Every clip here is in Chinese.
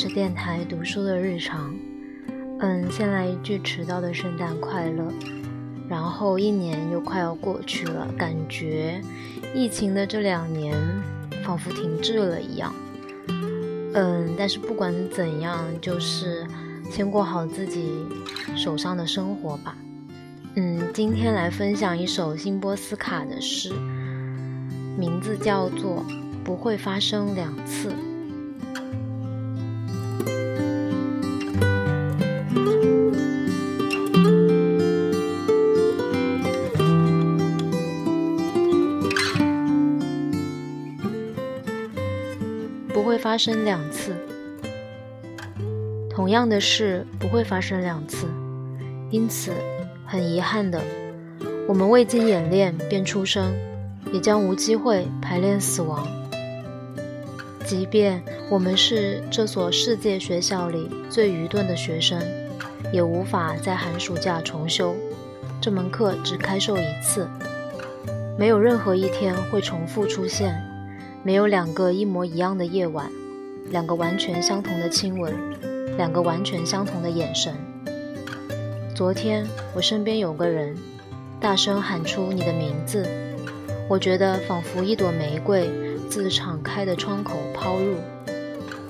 是电台读书的日常。嗯，先来一句迟到的圣诞快乐。然后一年又快要过去了，感觉疫情的这两年仿佛停滞了一样。嗯，但是不管怎样，就是先过好自己手上的生活吧。嗯，今天来分享一首辛波斯卡的诗，名字叫做。不会发生两次，生两次。同样的事不会发生两次，因此很遗憾的，我们未经演练便出生，也将无机会排练死亡。即便我们是这所世界学校里最愚钝的学生，也无法在寒暑假重修。这门课只开授一次，没有任何一天会重复出现，没有两个一模一样的夜晚，两个完全相同的亲吻，两个完全相同的眼神。昨天我身边有个人，大声喊出你的名字，我觉得仿佛一朵玫瑰。自敞开的窗口抛入。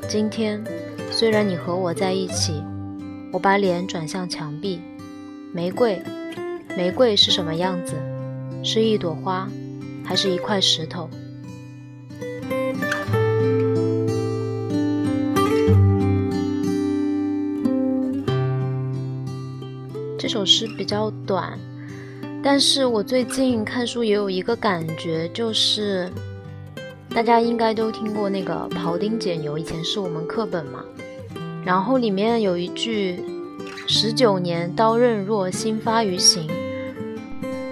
今天，虽然你和我在一起，我把脸转向墙壁。玫瑰，玫瑰是什么样子？是一朵花，还是一块石头？这首诗比较短，但是我最近看书也有一个感觉，就是。大家应该都听过那个“庖丁解牛”，以前是我们课本嘛。然后里面有一句“十九年刀刃若新发于形”，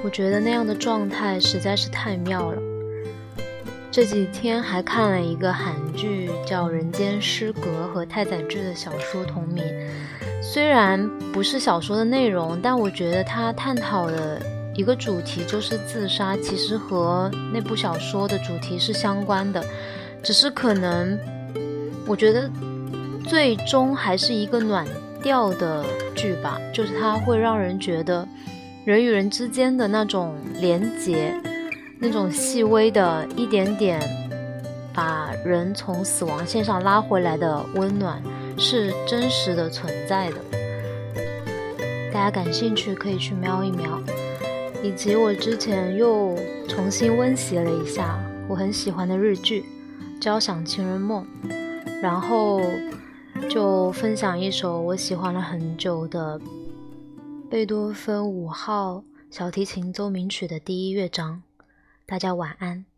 我觉得那样的状态实在是太妙了。这几天还看了一个韩剧，叫《人间失格》和太宰治的小说同名，虽然不是小说的内容，但我觉得它探讨的。一个主题就是自杀，其实和那部小说的主题是相关的，只是可能我觉得最终还是一个暖调的剧吧，就是它会让人觉得人与人之间的那种连结，那种细微的一点点把人从死亡线上拉回来的温暖是真实的存在的。大家感兴趣可以去瞄一瞄。以及我之前又重新温习了一下我很喜欢的日剧《交响情人梦》，然后就分享一首我喜欢了很久的贝多芬五号小提琴奏鸣曲的第一乐章。大家晚安。